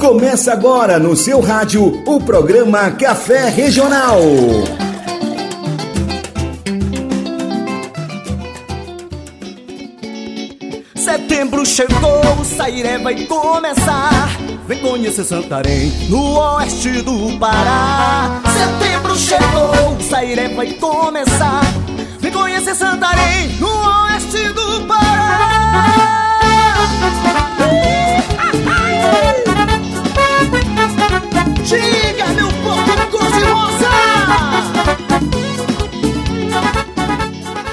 Começa agora no seu rádio o programa Café Regional. Setembro chegou, o Sairé vai começar. Vem conhecer Santarém, no oeste do Pará. Setembro chegou, o Sairé vai começar. Vem conhecer Santarém, no oeste do Pará. Diga, meu povo cor-de-rosa!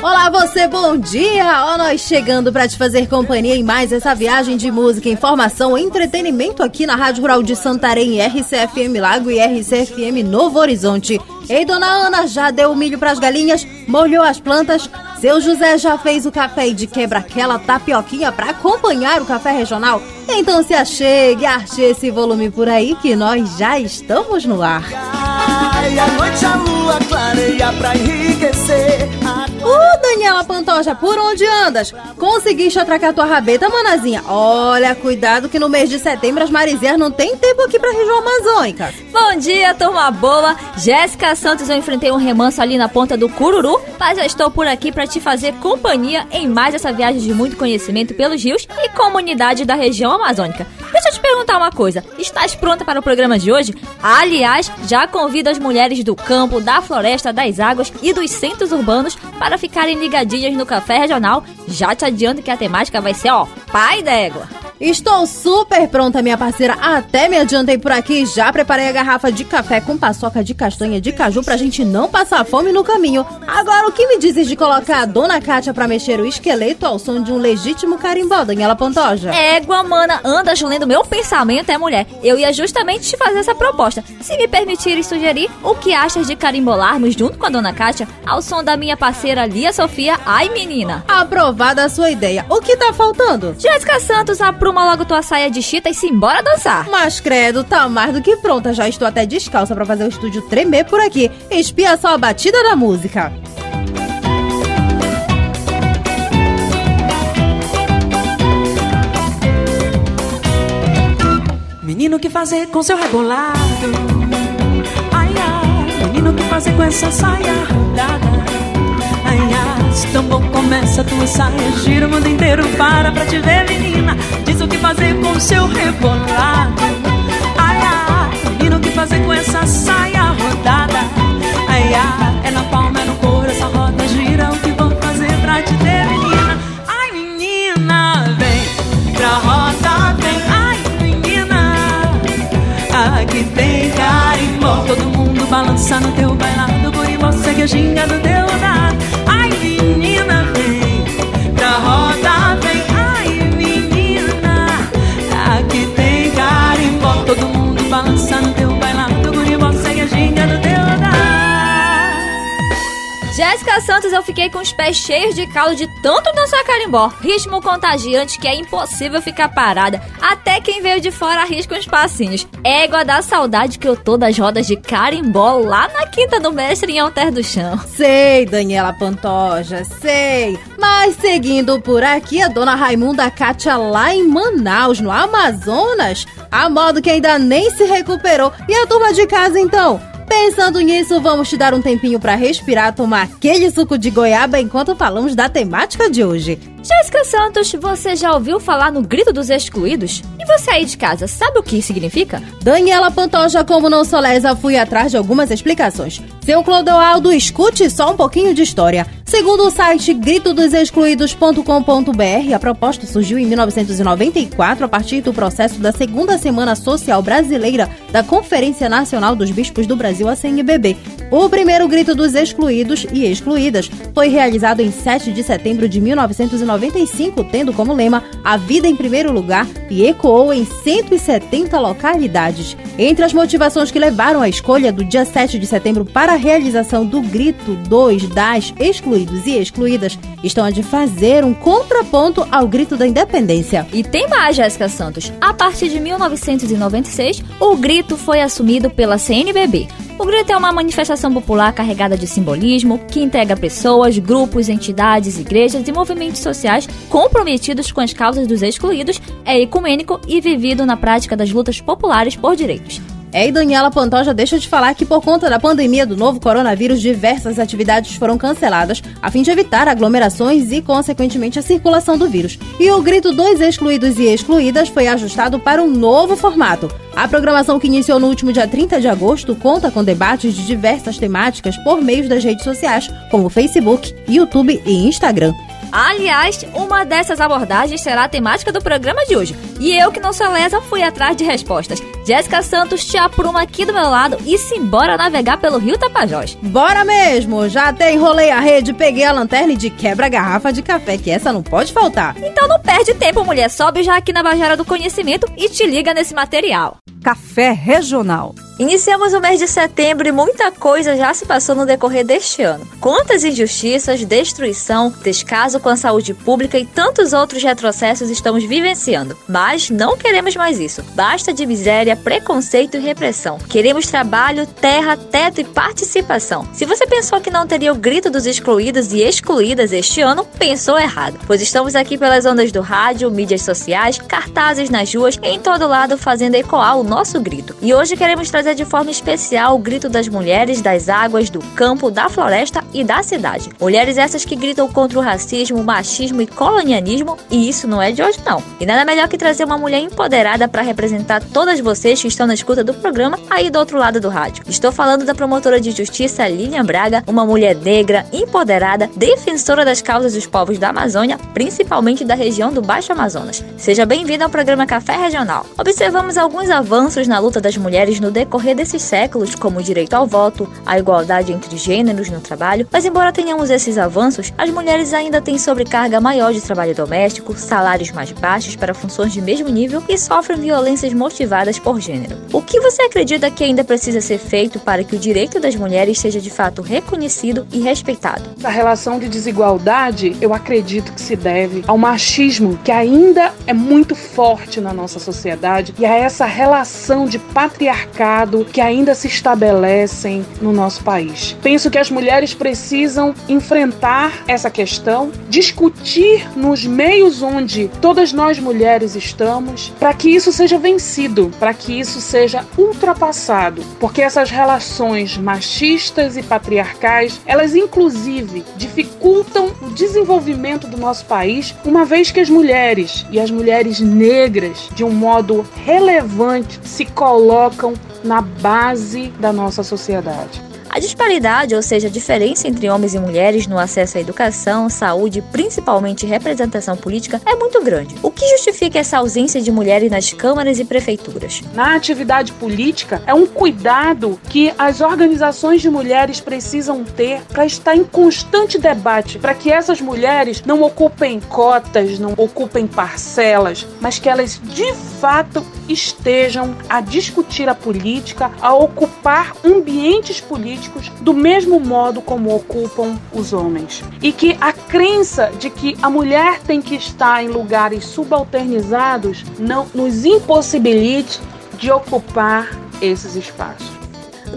Olá, você, bom dia! Ó, nós chegando para te fazer companhia em mais essa viagem de música, informação, entretenimento aqui na Rádio Rural de Santarém, RCFM Lago e RCFM Novo Horizonte. Ei, dona Ana, já deu milho pras galinhas? Molhou as plantas? Seu José já fez o café e de quebra aquela tapioquinha para acompanhar o café regional? Então se achegue, arche esse volume por aí que nós já estamos no ar. Ai, a noite a lua clareia pra enriquecer. Uh, Daniela Pantoja, por onde andas? Conseguiste atracar tua rabeta, manazinha? Olha, cuidado que no mês de setembro as marizias não tem tempo aqui pra região amazônica. Bom dia, turma boa. Jéssica Santos, eu enfrentei um remanso ali na ponta do Cururu, mas já estou por aqui para te fazer companhia em mais essa viagem de muito conhecimento pelos rios e comunidade da região amazônica. Deixa eu te perguntar uma coisa. Estás pronta para o programa de hoje? Aliás, já convido as mulheres do campo, da floresta, das águas e dos centros urbanos para ficarem ligadinhas no Café Regional. Já te adianto que a temática vai ser, ó, pai d'égua. Estou super pronta, minha parceira. Até me adiantei por aqui. Já preparei a garrafa de café com paçoca de castanha de caju pra gente não passar fome no caminho. Agora, o que me dizes de colocar a dona Kátia pra mexer o esqueleto ao som de um legítimo carimbó, Daniela Pantoja? Égua, mana, andas lendo meu pensamento, é mulher. Eu ia justamente te fazer essa proposta. Se me permitires sugerir, o que achas de carimbolarmos junto com a dona Kátia ao som da minha parceira Lia Sofia? Ai, menina. Aprovada a sua ideia. O que tá faltando? Jéssica Santos, apruma logo tua saia de chita e simbora dançar. Mas credo, tá mais do que pronta. Já estou até descalça pra fazer o estúdio tremer por aqui. Espia só a batida da música. Menino, que fazer com seu rebolado? Ai, ai, menino, que fazer com essa saia rodada? Ai, ai, se tão bom começa a tua saia, gira o mundo inteiro, para pra te ver, menina. Diz o que fazer com seu rebolado. Eu fiquei com os pés cheios de caldo de tanto dançar carimbó. Ritmo contagiante que é impossível ficar parada. Até quem veio de fora arrisca uns passinhos. Égua da saudade que eu tô das rodas de carimbó lá na Quinta do Mestre em Alter do Chão. Sei, Daniela Pantoja, sei. Mas seguindo por aqui, a dona Raimunda Kátia lá em Manaus, no Amazonas, a modo que ainda nem se recuperou. E a turma de casa então? Pensando nisso, vamos te dar um tempinho para respirar, tomar aquele suco de goiaba enquanto falamos da temática de hoje. Jéssica Santos, você já ouviu falar no Grito dos Excluídos? E você aí de casa, sabe o que significa? Daniela Pantoja, como não sou lesa, fui atrás de algumas explicações. Seu Clodoaldo, escute só um pouquinho de história. Segundo o site gritodosexcluídos.com.br, a proposta surgiu em 1994 a partir do processo da Segunda Semana Social Brasileira da Conferência Nacional dos Bispos do Brasil, a CNBB. O primeiro Grito dos Excluídos e Excluídas foi realizado em 7 de setembro de 1995, tendo como lema A Vida em Primeiro Lugar e ecoou em 170 localidades. Entre as motivações que levaram à escolha do dia 7 de setembro para a realização do Grito 2 das Excluídos e Excluídas estão a de fazer um contraponto ao Grito da Independência. E tem mais, Jéssica Santos. A partir de 1996, o grito foi assumido pela CNBB. O grito é uma manifestação popular carregada de simbolismo que integra pessoas, grupos, entidades, igrejas e movimentos sociais comprometidos com as causas dos excluídos, é ecumênico e vivido na prática das lutas populares por direitos. É, e Daniela Pantoja deixa de falar que por conta da pandemia do novo coronavírus, diversas atividades foram canceladas a fim de evitar aglomerações e, consequentemente, a circulação do vírus. E o grito dos excluídos e excluídas foi ajustado para um novo formato. A programação que iniciou no último dia 30 de agosto conta com debates de diversas temáticas por meio das redes sociais, como Facebook, YouTube e Instagram. Aliás, uma dessas abordagens será a temática do programa de hoje. E eu, que não sou lesa, fui atrás de respostas. Jéssica Santos te apruma aqui do meu lado e simbora navegar pelo Rio Tapajós. Bora mesmo! Já até enrolei a rede, peguei a lanterna e de quebra a garrafa de café, que essa não pode faltar. Então não perde tempo, mulher. Sobe já aqui na Bajara do Conhecimento e te liga nesse material. Café Regional. Iniciamos o mês de setembro e muita coisa já se passou no decorrer deste ano. Quantas injustiças, destruição, descaso com a saúde pública e tantos outros retrocessos estamos vivenciando. Mas não queremos mais isso. Basta de miséria, preconceito e repressão. Queremos trabalho, terra, teto e participação. Se você pensou que não teria o grito dos excluídos e excluídas este ano, pensou errado. Pois estamos aqui pelas ondas do rádio, mídias sociais, cartazes nas ruas, em todo lado fazendo ecoar o nosso grito. E hoje queremos trazer de forma especial o grito das mulheres das águas, do campo, da floresta e da cidade. Mulheres essas que gritam contra o racismo, machismo e colonialismo, e isso não é de hoje não. E nada melhor que trazer uma mulher empoderada para representar todas vocês que estão na escuta do programa aí do outro lado do rádio. Estou falando da promotora de justiça Lilian Braga, uma mulher negra, empoderada, defensora das causas dos povos da Amazônia, principalmente da região do Baixo Amazonas. Seja bem-vinda ao programa Café Regional. Observamos alguns avanços na luta das mulheres no decorrer decorrer desses séculos, como o direito ao voto, a igualdade entre gêneros no trabalho, mas embora tenhamos esses avanços, as mulheres ainda têm sobrecarga maior de trabalho doméstico, salários mais baixos para funções de mesmo nível e sofrem violências motivadas por gênero. O que você acredita que ainda precisa ser feito para que o direito das mulheres seja de fato reconhecido e respeitado? A relação de desigualdade, eu acredito que se deve ao machismo que ainda é muito forte na nossa sociedade e a essa relação de patriarcado que ainda se estabelecem no nosso país. Penso que as mulheres precisam enfrentar essa questão, discutir nos meios onde todas nós mulheres estamos, para que isso seja vencido, para que isso seja ultrapassado, porque essas relações machistas e patriarcais, elas inclusive dificultam o desenvolvimento do nosso país, uma vez que as mulheres e as mulheres negras, de um modo relevante, se colocam na base da nossa sociedade. A disparidade, ou seja, a diferença entre homens e mulheres no acesso à educação, saúde principalmente representação política é muito grande. O que justifica essa ausência de mulheres nas câmaras e prefeituras? Na atividade política, é um cuidado que as organizações de mulheres precisam ter para estar em constante debate, para que essas mulheres não ocupem cotas, não ocupem parcelas, mas que elas de fato estejam a discutir a política, a ocupar ambientes políticos do mesmo modo como ocupam os homens. E que a crença de que a mulher tem que estar em lugares subalternizados não nos impossibilite de ocupar esses espaços.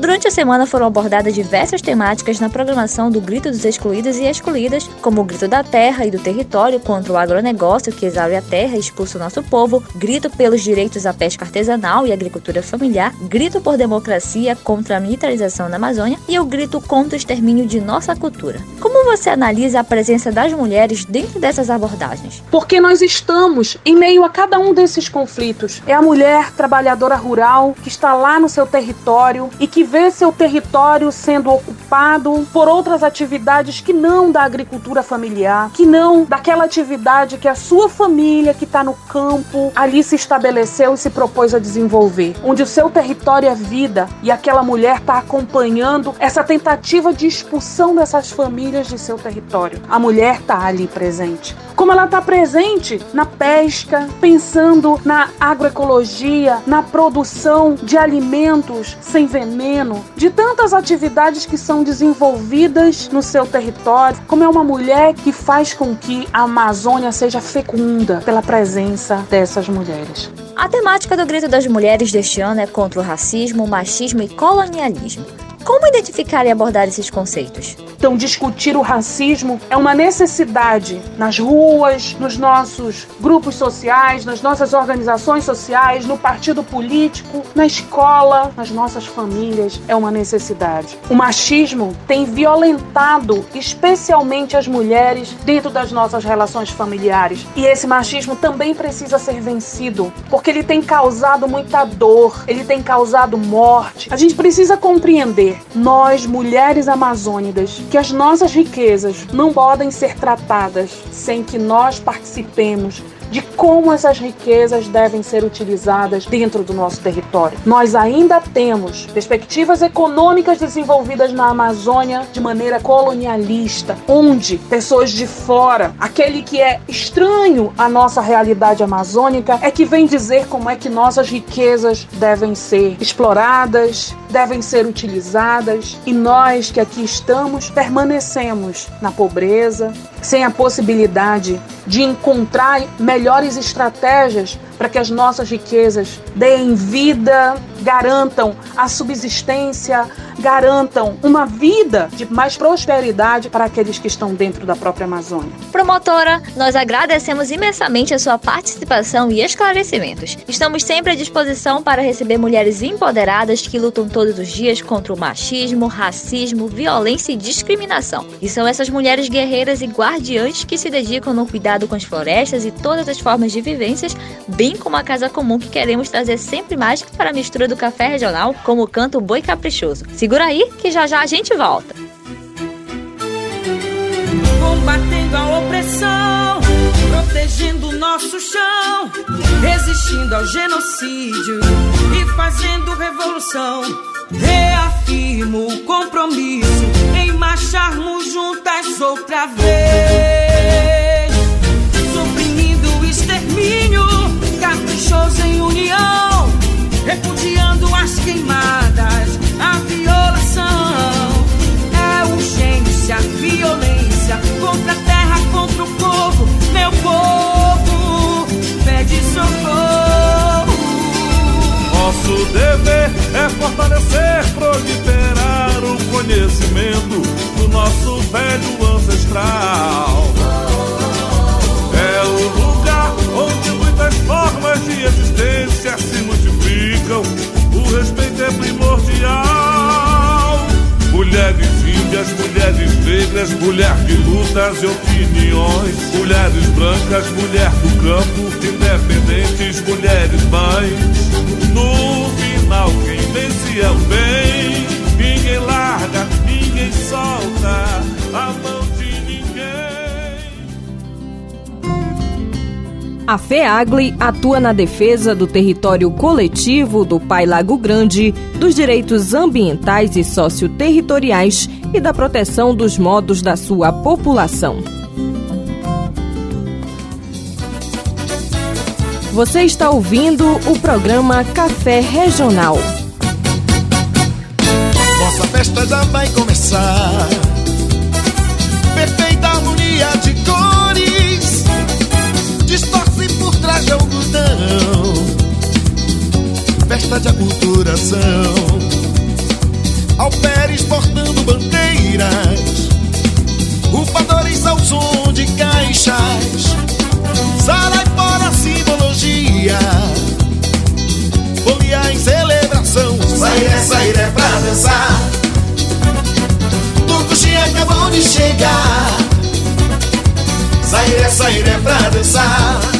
Durante a semana foram abordadas diversas temáticas na programação do Grito dos Excluídos e Excluídas, como o Grito da Terra e do Território contra o agronegócio que exaure a terra e expulsa o nosso povo, Grito pelos direitos à pesca artesanal e agricultura familiar, Grito por democracia contra a militarização na Amazônia e o Grito contra o extermínio de nossa cultura. Como você analisa a presença das mulheres dentro dessas abordagens? Porque nós estamos em meio a cada um desses conflitos. É a mulher trabalhadora rural que está lá no seu território e que vê seu território sendo ocupado por outras atividades que não da agricultura familiar, que não daquela atividade que a sua família que está no campo ali se estabeleceu e se propôs a desenvolver, onde o seu território é vida e aquela mulher está acompanhando essa tentativa de expulsão dessas famílias de seu território. A mulher está ali presente. Como ela está presente na pesca, pensando na agroecologia, na produção de alimentos sem veneno de tantas atividades que são desenvolvidas no seu território, como é uma mulher que faz com que a Amazônia seja fecunda pela presença dessas mulheres. A temática do Grito das Mulheres deste ano é contra o racismo, machismo e colonialismo. Como identificar e abordar esses conceitos? Então, discutir o racismo é uma necessidade nas ruas, nos nossos grupos sociais, nas nossas organizações sociais, no partido político, na escola, nas nossas famílias. É uma necessidade. O machismo tem violentado especialmente as mulheres dentro das nossas relações familiares. E esse machismo também precisa ser vencido, porque ele tem causado muita dor, ele tem causado morte. A gente precisa compreender, nós, mulheres amazônicas, que as nossas riquezas não podem ser tratadas sem que nós participemos de como essas riquezas devem ser utilizadas dentro do nosso território. Nós ainda temos perspectivas econômicas desenvolvidas na Amazônia de maneira colonialista, onde pessoas de fora, aquele que é estranho à nossa realidade amazônica, é que vem dizer como é que nossas riquezas devem ser exploradas, devem ser utilizadas, e nós que aqui estamos permanecemos na pobreza, sem a possibilidade de encontrar melhores estratégias para que as nossas riquezas deem vida, garantam a subsistência, garantam uma vida de mais prosperidade para aqueles que estão dentro da própria Amazônia. Promotora, nós agradecemos imensamente a sua participação e esclarecimentos. Estamos sempre à disposição para receber mulheres empoderadas que lutam todos os dias contra o machismo, racismo, violência e discriminação. E são essas mulheres guerreiras e guardiãs que se dedicam no cuidado com as florestas e todas as formas de vivências, bem como a casa comum que queremos trazer sempre mais para a mistura do café regional, como o Boi Caprichoso. Segura aí que já já a gente volta. Combatendo a opressão, protegendo o nosso chão, resistindo ao genocídio e fazendo revolução. Reafirmo o compromisso em marcharmos juntas outra vez, repudiando as queimadas, a violação. É urgência, violência contra a terra, contra o povo, meu povo pede socorro. Nosso dever é fortalecer, proliferar o conhecimento do nosso velho ancestral. Índias, mulheres negras, mulher de lutas e opiniões. Mulheres brancas, mulher do campo, independentes, mulheres mães. No final, quem vence é o bem. Ninguém larga, ninguém solta a mão A FEAGLE atua na defesa do território coletivo do Pai Lago Grande, dos direitos ambientais e socioterritoriais e da proteção dos modos da sua população. Você está ouvindo o programa Café Regional. Nossa festa já vai começar. Perfeita harmonia de algodão. Festa de aculturação. Ao pé exportando bandeiras. Rufadores ao som de caixas. Sarai fora simbologia. Folia em celebração. Sairé, sairé pra dançar. Tucuxi acabou de chegar. Sairé, sairé pra dançar.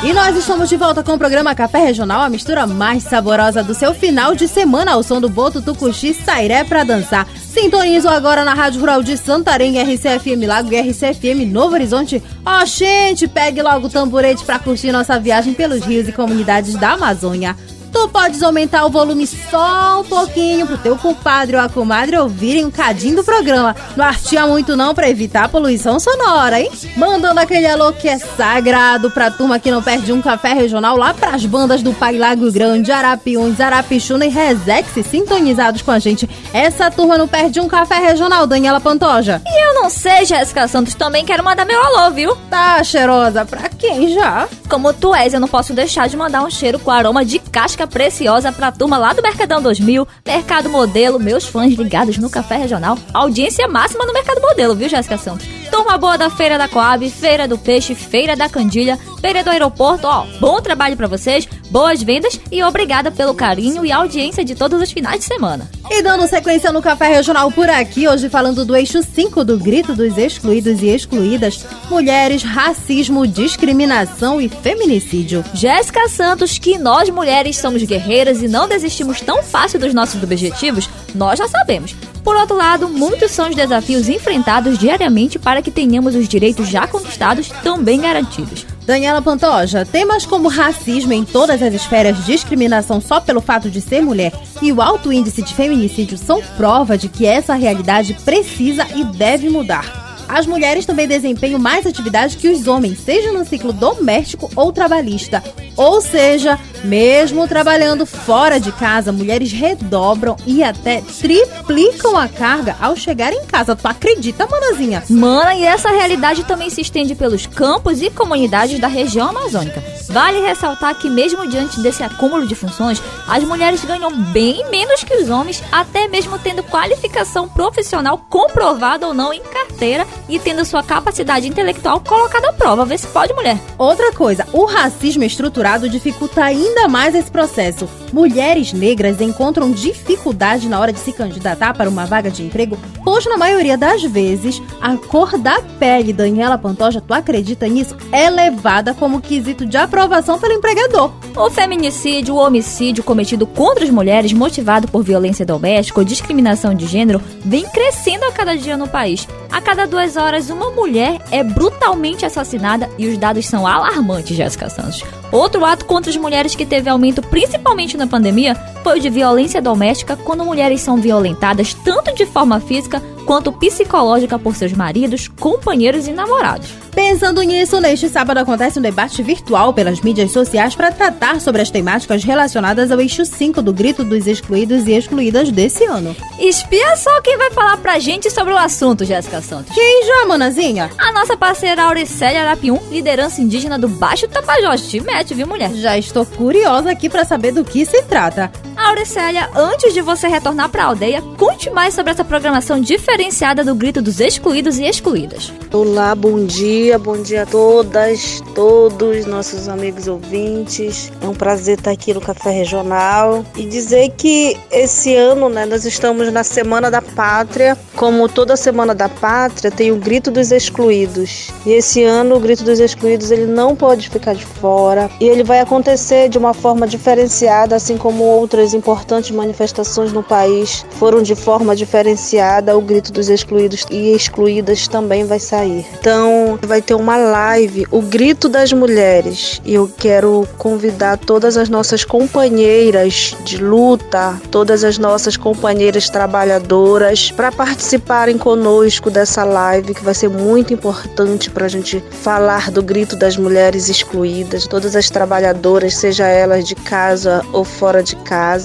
E nós estamos de volta com o programa Café Regional, a mistura mais saborosa do seu final de semana ao som do Boto Tucuxi Sairé pra dançar. Sintonizo agora na Rádio Rural de Santarém, RCFM Lago e RCFM Novo Horizonte. Ó, gente, pegue logo o tamborete pra curtir nossa viagem pelos rios e comunidades da Amazônia. Tu podes aumentar o volume só um pouquinho pro teu compadre ou a comadre ouvirem um cadinho do programa. Não artia muito não pra evitar a poluição sonora, hein? Mandando aquele alô que é sagrado pra turma que não perde um café regional lá pras bandas do Pai Lago Grande, Arapiuns, Arapixuna e Resex sintonizados com a gente. Essa turma não perde um café regional, Daniela Pantoja. E eu não sei, Jéssica Santos, também quero mandar meu alô, viu? Tá cheirosa pra quem já? Como tu és, eu não posso deixar de mandar um cheiro com aroma de casca preciosa pra turma lá do Mercadão 2000, Mercado Modelo, meus fãs ligados no Café Regional. Audiência máxima no Mercado Modelo, viu, Jéssica Santos? Turma boa da Feira da Coab, Feira do Peixe, Feira da Candilha, Feira do Aeroporto, ó, bom trabalho para vocês, boas vendas e obrigada pelo carinho e audiência de todos os finais de semana. E dando sequência no Café Regional por aqui, hoje falando do eixo 5 do grito dos excluídos e excluídas, mulheres, racismo, discriminação e feminicídio. Jéssica Santos, que nós mulheres somos guerreiras e não desistimos tão fácil dos nossos objetivos, nós já sabemos. Por outro lado, muitos são os desafios enfrentados diariamente para que tenhamos os direitos já conquistados também garantidos. Daniela Pantoja, temas como racismo em todas as esferas, discriminação só pelo fato de ser mulher e o alto índice de feminicídio são prova de que essa realidade precisa e deve mudar. As mulheres também desempenham mais atividades que os homens, seja no ciclo doméstico ou trabalhista. Ou seja, mesmo trabalhando fora de casa, mulheres redobram e até triplicam a carga ao chegar em casa. Tu acredita, manazinha? Mana, e essa realidade também se estende pelos campos e comunidades da região amazônica. Vale ressaltar que, mesmo diante desse acúmulo de funções, as mulheres ganham bem menos que os homens, até mesmo tendo qualificação profissional comprovada ou não em carteira e tendo sua capacidade intelectual colocada à prova. Vê se pode, mulher. Outra coisa, o racismo estruturado dificulta ainda mais esse processo. Mulheres negras encontram dificuldade na hora de se candidatar para uma vaga de emprego, pois na maioria das vezes a cor da pele, Daniela Pantoja, tu acredita nisso? É levada como quesito de aprovação pelo empregador. O feminicídio, o homicídio cometido contra as mulheres motivado por violência doméstica ou discriminação de gênero vem crescendo a cada dia no país. A cada duas horas, uma mulher é brutalmente assassinada e os dados são alarmantes, Jéssica Santos. Outro ato contra as mulheres que teve aumento principalmente na pandemia foi o de violência doméstica, quando mulheres são violentadas tanto de forma física quanto psicológica por seus maridos, companheiros e namorados. Pensando nisso, neste sábado acontece um debate virtual pelas mídias sociais para tratar sobre as temáticas relacionadas ao eixo 5 do Grito dos Excluídos e Excluídas desse ano. Espia só quem vai falar pra gente sobre o assunto, Jéssica Santos. Quem já, manazinha? A nossa parceira Auricélia Arapium, liderança indígena do Baixo Tapajós. Te mete, viu, mulher? Já estou curiosa aqui para saber do que se trata. Auricélia, antes de você retornar para a aldeia, conte mais sobre essa programação diferenciada do Grito dos Excluídos e Excluídas. Olá, bom dia, bom dia a todas, todos nossos amigos ouvintes. É um prazer estar aqui no Café Regional e dizer que esse ano, né, nós estamos na Semana da Pátria. Como toda Semana da Pátria, tem o Grito dos Excluídos. E esse ano o Grito dos Excluídos ele não pode ficar de fora e ele vai acontecer de uma forma diferenciada, assim como outras importantes manifestações no país foram de forma diferenciada. O Grito dos Excluídos e Excluídas também vai sair. Então, vai ter uma live, o Grito das Mulheres, e eu quero convidar todas as nossas companheiras de luta, todas as nossas companheiras trabalhadoras para participarem conosco dessa live que vai ser muito importante para a gente falar do Grito das Mulheres Excluídas, todas as trabalhadoras, seja elas de casa ou fora de casa.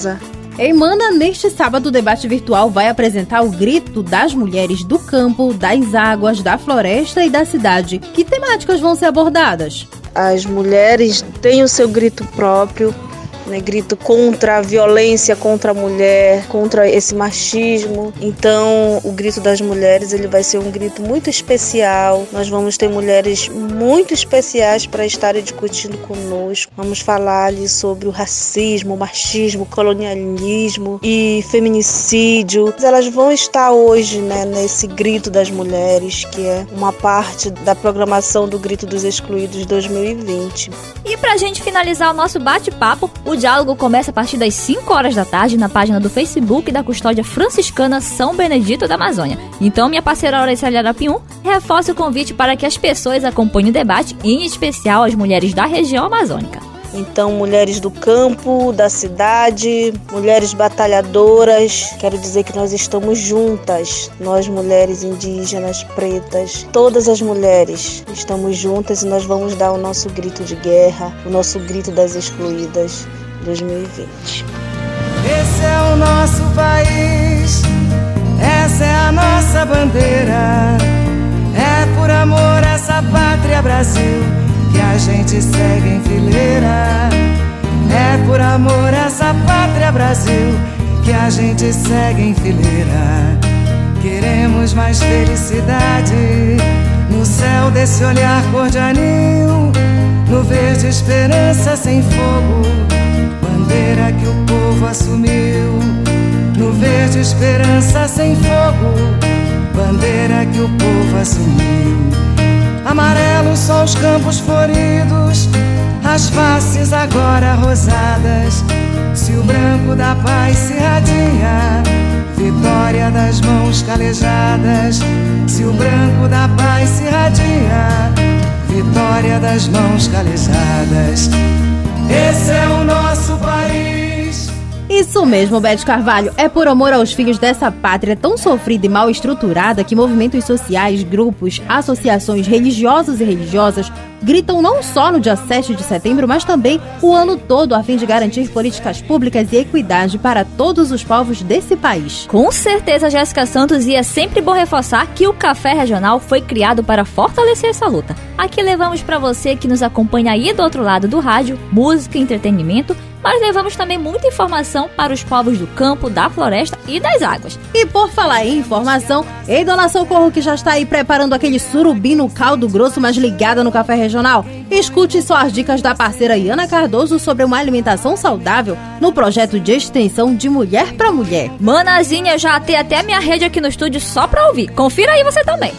Emana, neste sábado, o debate virtual vai apresentar o grito das mulheres do campo, das águas, da floresta e da cidade. Que temáticas vão ser abordadas? As mulheres têm o seu grito próprio, né, grito contra a violência contra a mulher, contra esse machismo. Então, o grito das mulheres ele vai ser um grito muito especial. Nós vamos ter mulheres muito especiais para estarem discutindo conosco. Vamos falar ali sobre o racismo, o machismo, o colonialismo e feminicídio. Elas vão estar hoje, né, nesse grito das mulheres, que é uma parte da programação do Grito dos Excluídos 2020. E pra gente finalizar o nosso bate-papo, o diálogo começa a partir das 5 horas da tarde na página do Facebook da Custódia Franciscana São Benedito da Amazônia. Então, minha parceira Auricélia Arapium reforça o convite para que as pessoas acompanhem o debate, em especial as mulheres da região amazônica. Então, mulheres do campo, da cidade, mulheres batalhadoras, quero dizer que nós estamos juntas, nós mulheres indígenas, pretas, todas as mulheres estamos juntas e nós vamos dar o nosso grito de guerra, o nosso grito das excluídas 2020. Esse é o nosso país, essa é a nossa bandeira. É por amor a essa pátria Brasil que a gente segue em fileira. É por amor a essa pátria Brasil que a gente segue em fileira. Queremos mais felicidade no céu desse olhar cor de anil, no verde esperança sem fogo, bandeira que o povo assumiu. No verde esperança sem fogo, bandeira que o povo assumiu. Amarelos só os campos floridos, as faces agora rosadas. Se o branco da paz se radia, vitória das mãos calejadas. Se o branco da paz se radia, vitória das mãos calejadas. Esse é o nosso país. Isso mesmo, Bete Carvalho. É por amor aos filhos dessa pátria tão sofrida e mal estruturada que movimentos sociais, grupos, associações religiosas e religiosas gritam não só no dia 7 de setembro, mas também o ano todo a fim de garantir políticas públicas e equidade para todos os povos desse país. Com certeza, Jéssica Santos, e é sempre bom reforçar que o Café Regional foi criado para fortalecer essa luta. Aqui levamos para você que nos acompanha aí do outro lado do rádio, música, entretenimento mas levamos também muita informação para os povos do campo, da floresta e das águas. E por falar em informação, ei, dona Socorro, que já está aí preparando aquele surubim no caldo grosso, mas ligada no café regional? Escute só as dicas da parceira Iana Cardoso sobre uma alimentação saudável no projeto de extensão de Mulher para Mulher. Manazinha, eu já tenho até a minha rede aqui no estúdio só para ouvir. Confira aí você também.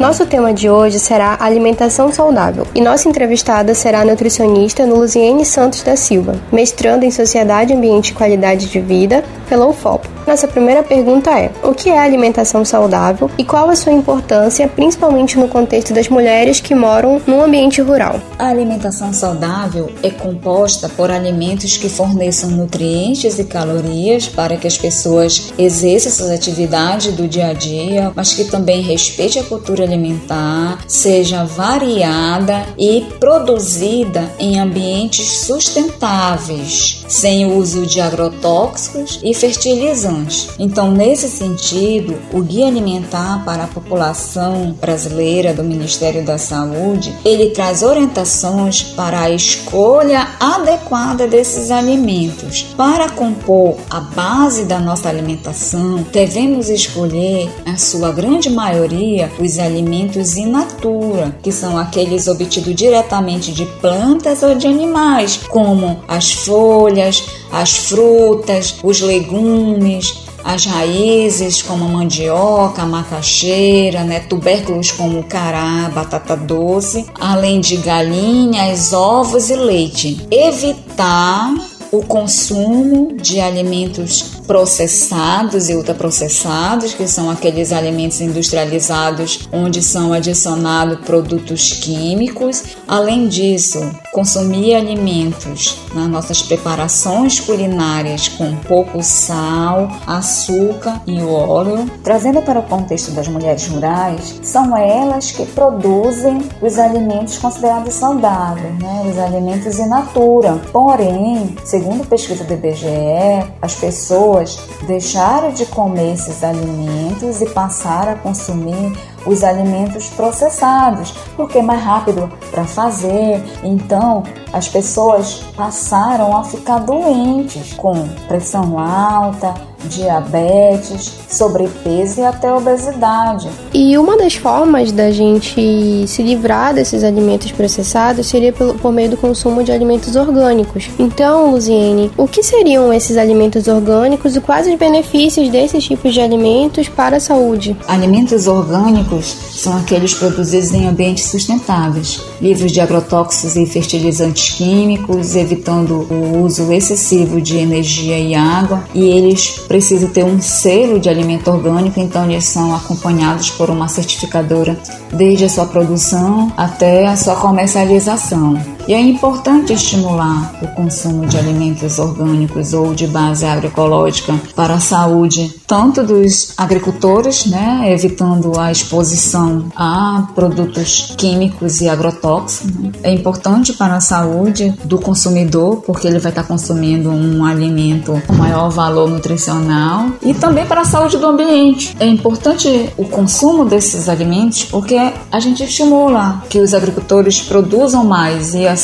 Nosso tema de hoje será alimentação saudável e nossa entrevistada será a nutricionista Luziene Santos da Silva, mestrando em Sociedade, Ambiente e Qualidade de Vida pela UFOP. Nossa primeira pergunta é: o que é alimentação saudável e qual a sua importância, principalmente no contexto das mulheres que moram no ambiente rural? A alimentação saudável é composta por alimentos que forneçam nutrientes e calorias para que as pessoas exerçam suas atividades do dia a dia, mas que também respeite a cultura alimentar, seja variada e produzida em ambientes sustentáveis, sem o uso de agrotóxicos e fertilizantes. Então, nesse sentido, o Guia Alimentar para a População Brasileira do Ministério da Saúde, ele traz orientações para a escolha adequada desses alimentos. Para compor a base da nossa alimentação, devemos escolher, a sua grande maioria, os alimentos in natura, que são aqueles obtidos diretamente de plantas ou de animais, como as folhas, as frutas, os legumes, as raízes como a mandioca, a macaxeira, né, tubérculos como o cará, batata doce, além de galinhas, ovos e leite. Evitar o consumo de alimentos processados e ultraprocessados, que são aqueles alimentos industrializados onde são adicionados produtos químicos. Além disso, consumir alimentos nas nossas preparações culinárias com pouco sal, açúcar e óleo. Trazendo para o contexto das mulheres rurais, são elas que produzem os alimentos considerados saudáveis, né? os alimentos in natura. Porém, segundo pesquisa do IBGE, as pessoas deixaram de comer esses alimentos e passaram a consumir os alimentos processados, porque é mais rápido para fazer. Então, as pessoas passaram a ficar doentes com pressão alta, diabetes, sobrepeso e até obesidade. E uma das formas da gente se livrar desses alimentos processados seria por meio do consumo de alimentos orgânicos. Então, Luziene, o que seriam esses alimentos orgânicos e quais os benefícios desses tipos de alimentos para a saúde? Alimentos orgânicos são aqueles produzidos em ambientes sustentáveis, livres de agrotóxicos e fertilizantes químicos, evitando o uso excessivo de energia e água, e eles precisam ter um selo de alimento orgânico, então eles são acompanhados por uma certificadora desde a sua produção até a sua comercialização. E é importante estimular o consumo de alimentos orgânicos ou de base agroecológica para a saúde tanto dos agricultores, né, evitando a exposição a produtos químicos e agrotóxicos. Né. É importante para a saúde do consumidor, porque ele vai estar consumindo um alimento com maior valor nutricional e também para a saúde do ambiente. É importante o consumo desses alimentos porque a gente estimula que os agricultores produzam mais e assim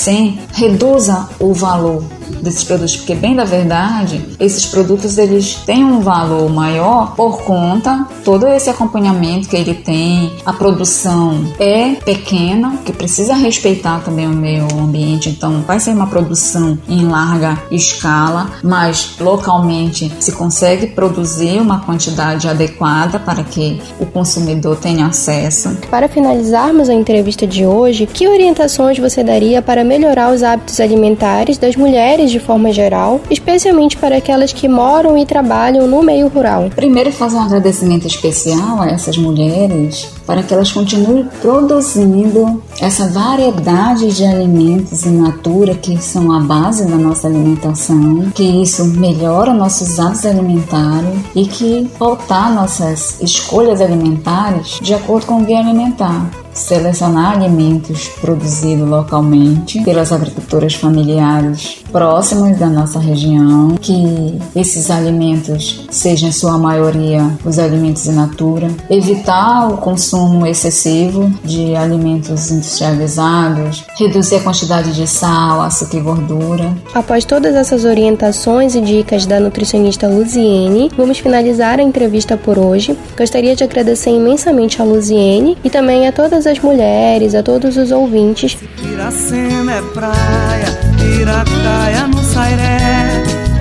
reduza o valor desses produtos, porque bem da verdade, esses produtos eles têm um valor maior por conta todo esse acompanhamento que ele tem, a produção é pequena, que precisa respeitar também o meio ambiente, então vai ser uma produção em larga escala, mas localmente se consegue produzir uma quantidade adequada para que o consumidor tenha acesso. Para finalizarmos a entrevista de hoje, que orientações você daria para melhorar os hábitos alimentares das mulheres mulheres de forma geral, especialmente para aquelas que moram e trabalham no meio rural. Primeiro, fazer um agradecimento especial a essas mulheres para que elas continuem produzindo essa variedade de alimentos in natura que são a base da nossa alimentação, que isso melhora nossos hábitos alimentares e que pautar nossas escolhas alimentares de acordo com o guia alimentar selecionar alimentos produzidos localmente pelas agricultoras familiares próximas da nossa região, que esses alimentos sejam em sua maioria os alimentos in natura, evitar o consumo excessivo de alimentos industrializados, reduzir a quantidade de sal, açúcar e gordura. Após todas essas orientações e dicas da nutricionista Luziene, vamos finalizar a entrevista por hoje. Gostaria de agradecer imensamente a Luziene e também a todas as mulheres, a todos os ouvintes.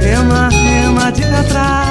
É rema de catraia.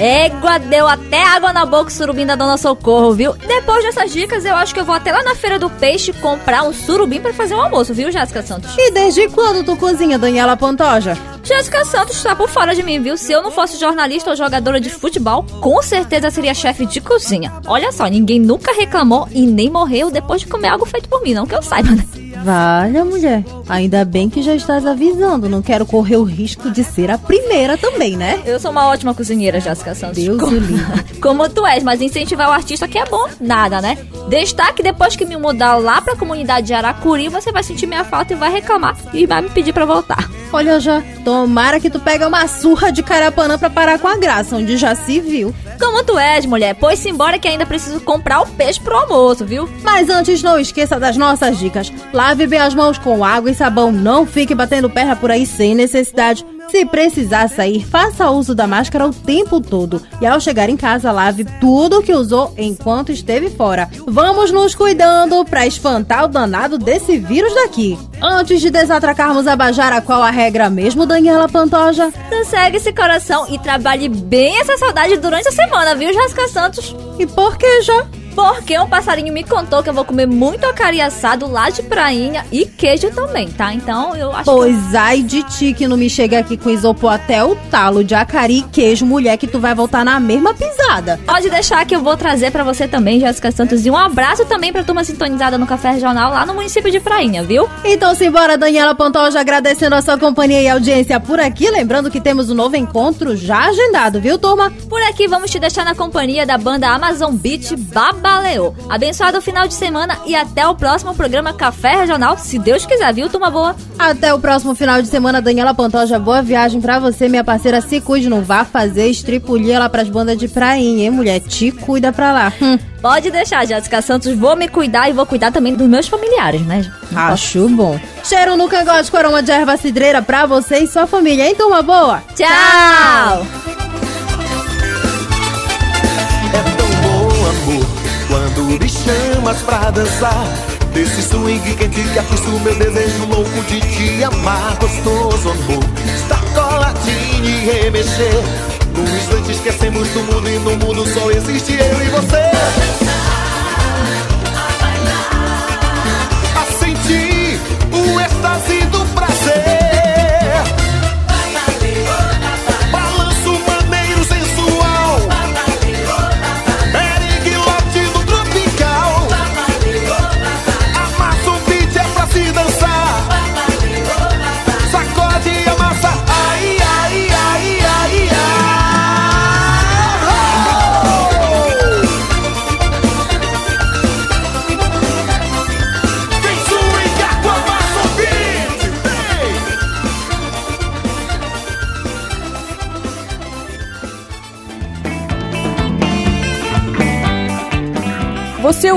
Égua, deu até água na boca o surubim da Dona Socorro, viu? Depois dessas dicas, eu acho que eu vou até lá na Feira do Peixe comprar um surubim para fazer um almoço, viu, Jéssica Santos? E desde quando tu cozinha, Daniela Pantoja? Jéssica Santos tá por fora de mim, viu? Se eu não fosse jornalista ou jogadora de futebol, com certeza seria chefe de cozinha. Olha só, ninguém nunca reclamou e nem morreu depois de comer algo feito por mim, não que eu saiba, né? Valha, mulher. Ainda bem que já estás avisando. Não quero correr o risco de ser a primeira também, né? Eu sou uma ótima cozinheira, Jéssica Santos. Deus como, livre. como tu és, mas incentivar o artista que é bom, nada, né? Destaque depois que me mudar lá pra comunidade de Aracuri, você vai sentir minha falta e vai reclamar e vai me pedir pra voltar. Olha já, tomara que tu pega uma surra de carapanã pra parar com a graça, onde já se viu. Como tu és, mulher, pois embora que ainda preciso comprar o peixe pro almoço, viu? Mas antes não esqueça das nossas dicas. Lave bem as mãos com água e sabão, não fique batendo perna por aí sem necessidade. Se precisar sair, faça uso da máscara o tempo todo. E ao chegar em casa, lave tudo que usou enquanto esteve fora. Vamos nos cuidando para espantar o danado desse vírus daqui. Antes de desatracarmos a Bajara, qual a regra mesmo, Daniela Pantoja? Segue esse coração e trabalhe bem essa saudade durante a semana, viu, Jéssica Santos? E por que já? Porque um passarinho me contou que eu vou comer muito acari assado lá de prainha e queijo também, tá? Então eu acho Pois que... ai de ti que não me chega aqui com isopor até o talo de acari e queijo, mulher, que tu vai voltar na mesma pisada. Pode deixar que eu vou trazer para você também, Jéssica Santos. E um abraço também pra turma sintonizada no Café Regional lá no município de Prainha, viu? Então simbora, Daniela Pantoja, agradecendo a sua companhia e audiência por aqui. Lembrando que temos um novo encontro já agendado, viu, turma? Por aqui vamos te deixar na companhia da banda Amazon Beat Babaleô. Abençoado final de semana e até o próximo programa Café Regional, se Deus quiser, viu, turma boa? Até o próximo final de semana, Daniela Pantoja. Boa viagem pra você, minha parceira. Se cuide, não vá fazer estripulia lá pras bandas de prainha, hein, mulher? Te cuida pra lá. Hum. Pode deixar, Jéssica Santos. Vou me cuidar e vou cuidar também dos meus familiares, né? Não Acho bom. Cheiro no cangote com aroma de erva cidreira pra você e sua família, hein, turma boa? Tchau! É me chamas pra dançar. Desse swing quente que atiça o meu desejo louco de te amar. Gostoso, amor, estar coladinho e remexer. Num instante esquecemos do mundo e no mundo só existe eu e você.